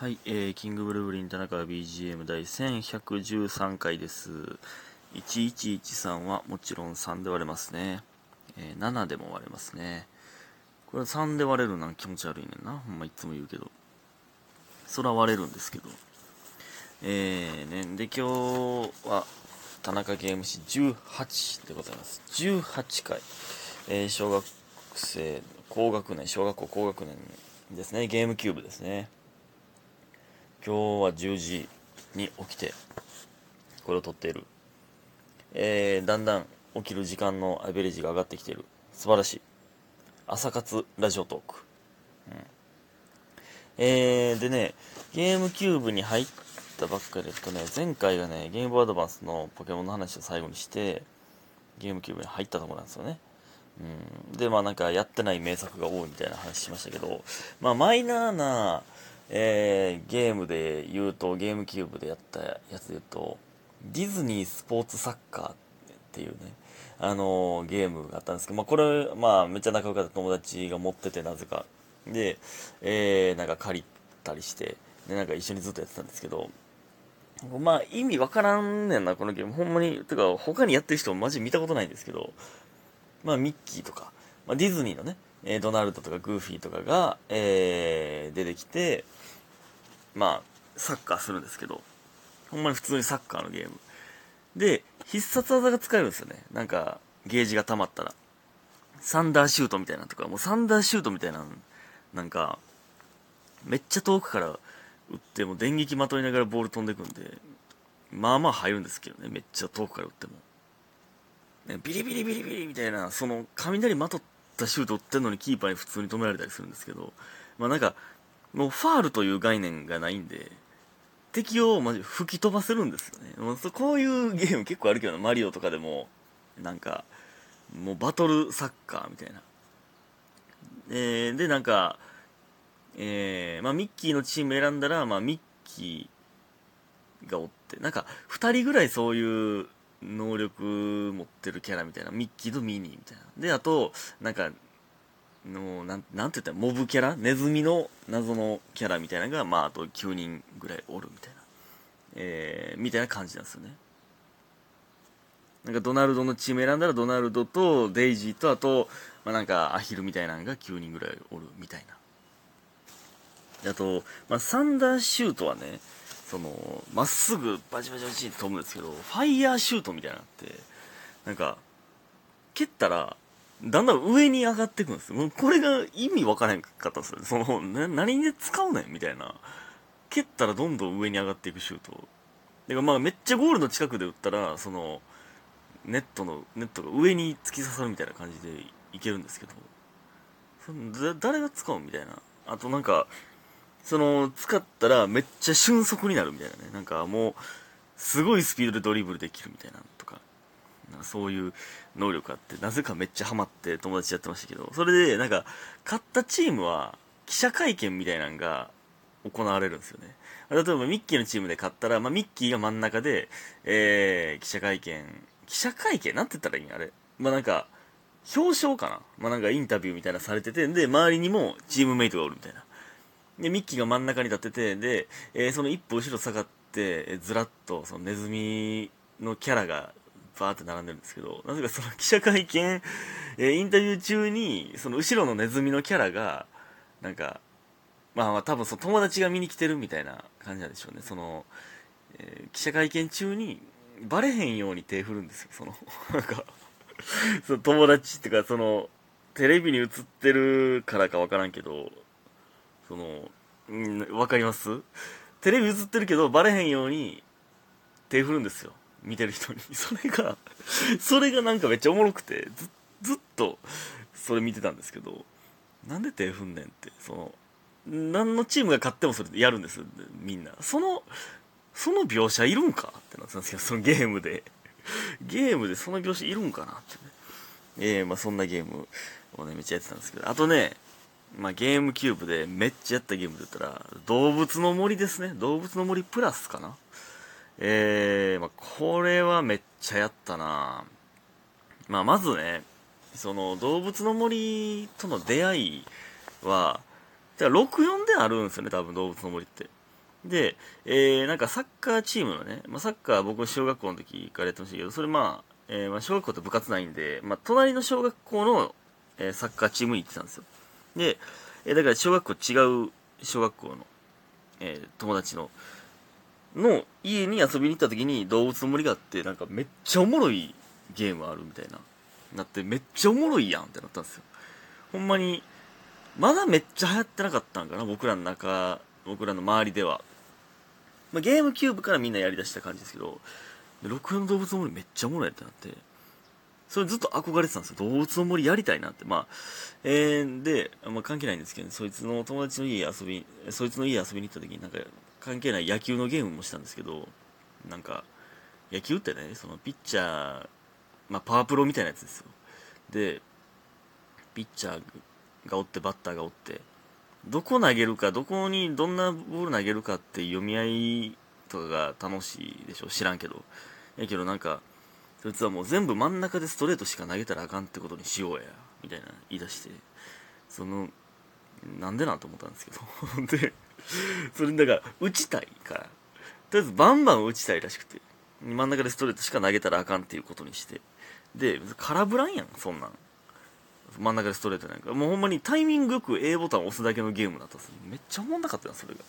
はい、えー、キングブルーブリン田中 BGM 第1113回です。1113はもちろん3で割れますね。えー、7でも割れますね。これは3で割れるのは気持ち悪いねんな。ほんまいつも言うけど。そら割れるんですけど。えー、ね、で今日は田中ゲーム誌18でございます。18回。えー、小学生、高学年、小学校高学年ですね。ゲームキューブですね。今日は10時に起きてこれを撮っている、えー、だんだん起きる時間のアベレージが上がってきている。素晴らしい。朝活ラジオトーク、うん、えー、でねゲームキューブに入ったばっかりですとね。前回がねゲームボーアドバンスのポケモンの話を最後にしてゲームキューブに入ったところなんですよね。うん、でまあなんかやってない名作が多いみたいな話しましたけどまあマイナーなえー、ゲームで言うと、ゲームキューブでやったやつで言うと、ディズニースポーツサッカーっていうね、あのー、ゲームがあったんですけど、まあこれ、まあめっちゃ仲良かった友達が持っててなぜか。で、えー、なんか借りたりして、で、なんか一緒にずっとやってたんですけど、まあ意味わからんねんな、このゲーム。ほんまに、てか他にやってる人マジ見たことないんですけど、まあミッキーとか、まあ、ディズニーのね、えー、ドナルドとかグーフィーとかが、えー、出てきて、まあ、サッカーするんですけど、ほんまに普通にサッカーのゲーム。で、必殺技が使えるんですよね。なんか、ゲージが溜まったら。サンダーシュートみたいなとか、もうサンダーシュートみたいな、なんか、めっちゃ遠くから打っても電撃まといながらボール飛んでくんで、まあまあ入るんですけどね、めっちゃ遠くから打っても。ね、ビリビリビリビリみたいな、その雷まとったシュート打ってんのにキーパーに普通に止められたりするんですけど、まあなんか、もうファールという概念がないんで、敵をマジ吹き飛ばせるんですよね。もうこういうゲーム結構あるけどマリオとかでも、なんか、もうバトルサッカーみたいな。えー、で、なんか、えー、まあミッキーのチーム選んだら、まあミッキーがおって、なんか、二人ぐらいそういう能力持ってるキャラみたいな。ミッキーとミニーみたいな。で、あと、なんか、のなんなんて言ったらモブキャラ？ネズミの謎のキャラみたいなのが、まあ、あと9人ぐらいおるみたいな、えー、みたいな感じなんですよねなんかドナルドのチーム選んだらドナルドとデイジーとあと、まあ、なんかアヒルみたいなのが9人ぐらいおるみたいなあと、まあ、サンダーシュートはねそのまっすぐバチバチバチって飛ぶんですけどファイヤーシュートみたいなのってなんか蹴ったらだんだん上に上がっていくんですもうこれが意味わからへんかったんですよ。その、な、何で使うねんみたいな。蹴ったらどんどん上に上がっていくシュート。だかまあめっちゃゴールの近くで打ったら、その、ネットの、ネットが上に突き刺さるみたいな感じでいけるんですけど、その誰が使うみたいな。あとなんか、その、使ったらめっちゃ瞬速になるみたいなね。なんかもう、すごいスピードでドリブルできるみたいなとか。そういう能力あって、なぜかめっちゃハマって友達やってましたけど、それでなんか、勝ったチームは記者会見みたいなのが行われるんですよね。例えばミッキーのチームで勝ったら、まあ、ミッキーが真ん中で、えー、記者会見、記者会見？なんて言ったらいいんあれ。まあ、なんか、表彰かな？まあ、なんかインタビューみたいなされてて、で、周りにもチームメイトがおるみたいな。で、ミッキーが真ん中に立ってて、で、えー、その一歩後ろ下がって、えー、ずらっと、そのネズミのキャラがバーって並んでるんですけど、なぜかその記者会見、えー、インタビュー中に、その後ろのネズミのキャラが、なんか、まあまあ多分その友達が見に来てるみたいな感じなんでしょうね。その、えー、記者会見中に、バレへんように手振るんですよ。その、なんかその友達っていうか、その、テレビに映ってるからかわからんけど、その、うんわかります？テレビ映ってるけど、バレへんように手振るんですよ。見てる人に。それが、それがなんかめっちゃおもろくて、ずずっとそれ見てたんですけど、なんで手踏んねんって、その、何のチームが勝ってもそれやるんですみんな。その、その描写いるんか？ってなってたんですけど、そのゲームで。ゲームでその描写いるんかなってね。えー、まあそんなゲームをね、めっちゃやってたんですけど、あとね、まあゲームキューブでめっちゃやったゲームで言ったら、動物の森ですね。動物の森プラスかなえー、まあ、これはめっちゃやったなまあ、まずね、その動物の森との出会いは、じゃ64であるんですよね、多分動物の森って。で、えー、なんかサッカーチームのね、まあ、サッカー僕小学校の時からやってましたけど、それまあ、えー、まあ小学校って部活ないんで、まあ隣の小学校の、えー、サッカーチームに行ってたんですよ。で、え、だから小学校違う小学校の、えー、友達の、の家に遊びに行った時に動物の森があって、なんかめっちゃおもろいゲームあるみたいな。なって、めっちゃおもろいやんってなったんですよ。ほんまに、まだめっちゃ流行ってなかったんかな、僕らの中、僕らの周りでは。まあ、ゲームキューブからみんなやりだした感じですけど、六の動物の森めっちゃおもろいってなって、それずっと憧れてたんですよ。動物の森やりたいなって。まあ、えー、で、まあ関係ないんですけど、そいつの友達の家遊び、そいつの家遊びに行った時になんか関係ない野球のゲームもしたんですけど、なんか、野球ってね、そのピッチャー、まあパワープロみたいなやつですよ。で、ピッチャーがおってバッターがおって、どこ投げるか、どこにどんなボール投げるかって読み合いとかが楽しいでしょ知らんけど。やけどなんか、そいつはもう全部真ん中でストレートしか投げたらあかんってことにしようや、みたいな言い出して、その、なんでなんと思ったんですけど。で、それだから、打ちたいから、とりあえずバンバン打ちたいらしくて、真ん中でストレートしか投げたらあかんっていうことにして、で、空振らんやん、そんなん。真ん中でストレートなんか。もうほんまにタイミングよく A ボタン押すだけのゲームだったんですめっちゃおもんなかったよ、それが。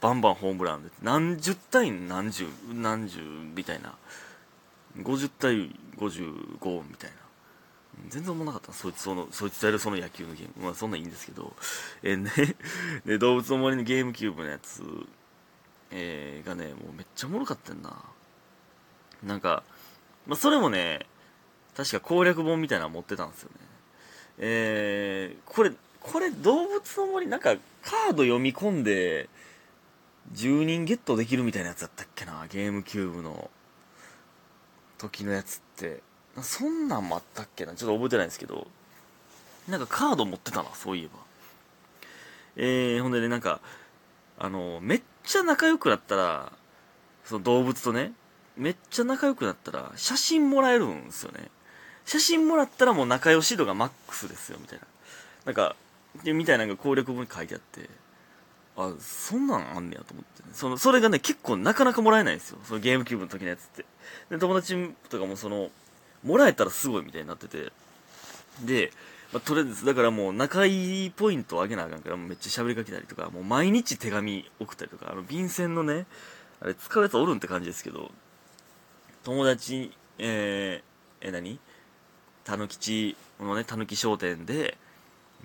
バンバンホームランで。何十対何十、何十みたいな。50対55みたいな。全然思わなかったそいつその、そいつとやるその野球のゲーム。まあそんなんいいんですけど。えー、ね、で、動物の森のゲームキューブのやつ、えー、がね、もうめっちゃおもろかったんな。なんか、まあそれもね、確か攻略本みたいなの持ってたんですよね。えー、これ、これ動物の森なんかカード読み込んで10人ゲットできるみたいなやつだったっけなゲームキューブの時のやつってそんなんもあったっけな？ちょっと覚えてないんですけど。なんかカード持ってたなそういえば。えー、ほんでねなんかあのめっちゃ仲良くなったらその動物とねめっちゃ仲良くなったら写真もらえるんですよね。写真もらったらもう仲良し度がマックスですよみたいな。なんかみたいなのが攻略本に書いてあって。あそんなんあんねやと思って、ね、そのそれがね結構なかなかもらえないんですよ。そのゲームキューブの時のやつって。で友達とかもそのもらえたらすごいみたいになってて。で、まあ、とりあえずだからもう仲いいポイントを上げなあかんからめっちゃ喋りかけたりとかもう毎日手紙送ったりとかあの便箋のねあれ使うやつおるんって感じですけど友達えー、え何？たぬきちのねたぬき商店で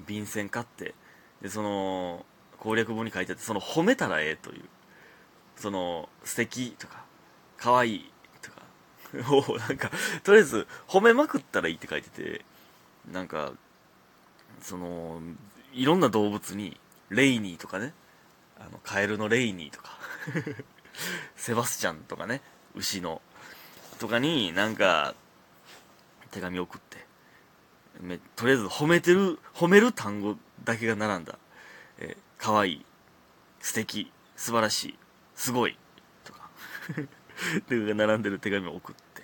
便箋買ってでその攻略本に書いてあってその褒めたらええという。その素敵とか可愛いとか。をなんかとりあえず褒めまくったらいいって書いててなんかそのいろんな動物にレイニーとかねあのカエルのレイニーとか。セバスチャンとかね牛のとかになんか手紙送って。めとりあえず褒めてる褒める単語だけが並んだ、えー、かわいい素敵素晴らしいすごいとか。で並んでる手紙を送って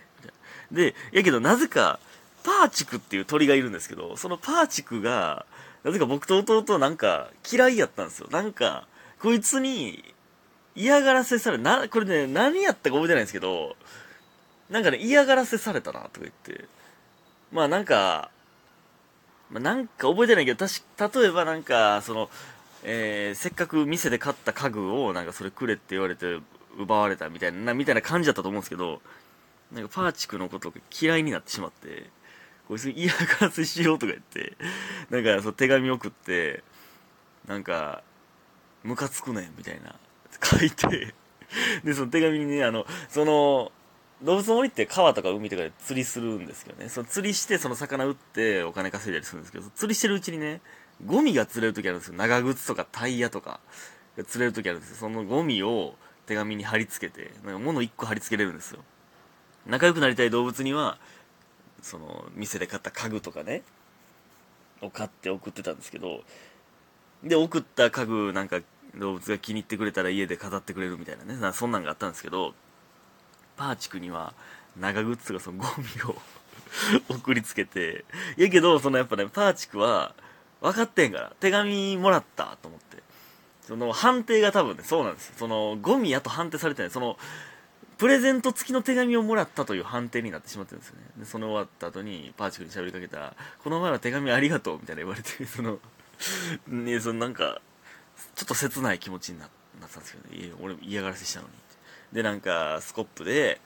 でやけどなぜかパーチクっていう鳥がいるんですけどそのパーチクがなぜか僕と弟なんか嫌いやったんですよ。なんかこいつに嫌がらせされなこれね何やったか覚えてないんですけどなんかね嫌がらせされたなとか言って。まあなんか、まあ、なんか覚えてないけど、確例えばなんか、その、えー、せっかく店で買った家具をなんかそれくれって言われて奪われたみたいな、みたいな感じだったと思うんですけど、なんかパーチクのことが嫌いになってしまって、こいつ嫌がらせしようとか言って、なんかその手紙送って、なんか、ムカつくねんみたいな、書いて、で、その手紙にね、あの、その、動物の森って川とか海とかで釣りするんですけどね、その釣りしてその魚売ってお金稼いだりするんですけど、釣りしてるうちにね、ゴミが釣れる時あるんですよ。長靴とかタイヤとか釣れる時あるんですよ。そのゴミを手紙に貼り付けて、なんか物1個貼り付けれるんですよ。仲良くなりたい動物には、その、店で買った家具とかね、を買って送ってたんですけど、で、送った家具なんか動物が気に入ってくれたら家で飾ってくれるみたいなね、なそんなんがあったんですけど、パーチクには長靴がそのゴミを 送りつけてい、やけど、そのやっぱね、パーチクは分かってんから、手紙もらったと思って。その判定が多分ねそうなんですそのゴミやと判定されてないそのプレゼント付きの手紙をもらったという判定になってしまってるんですよね。でその終わった後にパーチクに喋りかけたら「この前は手紙ありがとう」みたいな言われてその ねそのなんかちょっと切ない気持ちになったんですけどね。いや俺嫌がらせしたのに。でなんかスコップで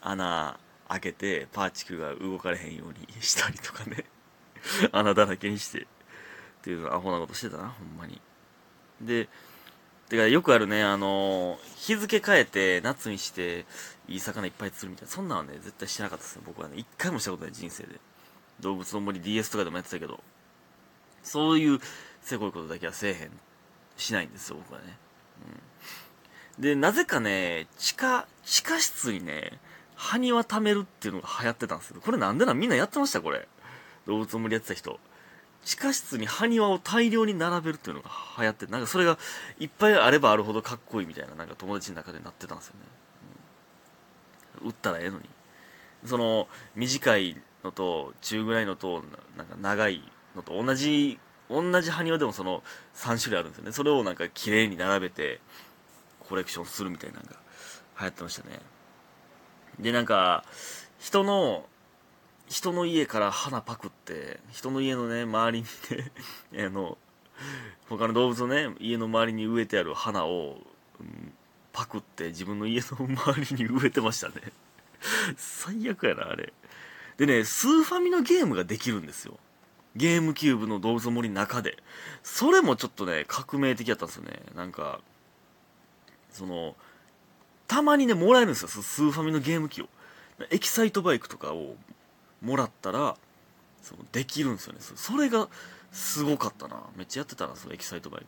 穴開けてパーチクが動かれへんようにしたりとかね。穴だらけにして。っていうアホなことしてたなほんまに。でてかよくあるねあの日付変えて夏にしていい魚いっぱい釣るみたいな。そんなんはね絶対してなかったですね。僕はね一回もしたことない人生で。動物の森 DS とかでもやってたけど。そういうせこいことだけはせえへん。しないんですよ僕はね、うん、でなぜかね地下地下室にね埴輪貯めるっていうのが流行ってたんですけどこれなんでなん？みんなやってましたこれ。動物の森やってた人。地下室に埴輪を大量に並べるっていうのが流行ってなんかそれがいっぱいあればあるほどかっこいいみたいななんか友達の中でなってたんですよね、うん、売ったらええのに。その短いのと中ぐらいのとなんか長いのと同じ同じ埴輪でもその3種類あるんですよね。それをなんか綺麗に並べてコレクションするみたいなのが流行ってましたね。でなんか人の人の家から花パクって人の家のね周りにね あの他の動物のね家の周りに植えてある花を、うん、パクって自分の家の周りに植えてましたね。最悪やなあれ。でねスーファミのゲームができるんですよ。ゲームキューブの動物の森の中で。それもちょっとね革命的やったんですよね。なんかそのたまにねもらえるんですよ。スーファミのゲーム機を。エキサイトバイクとかをもらったらそのできるんですよね。それがすごかったな。めっちゃやってたなそのエキサイトバイク。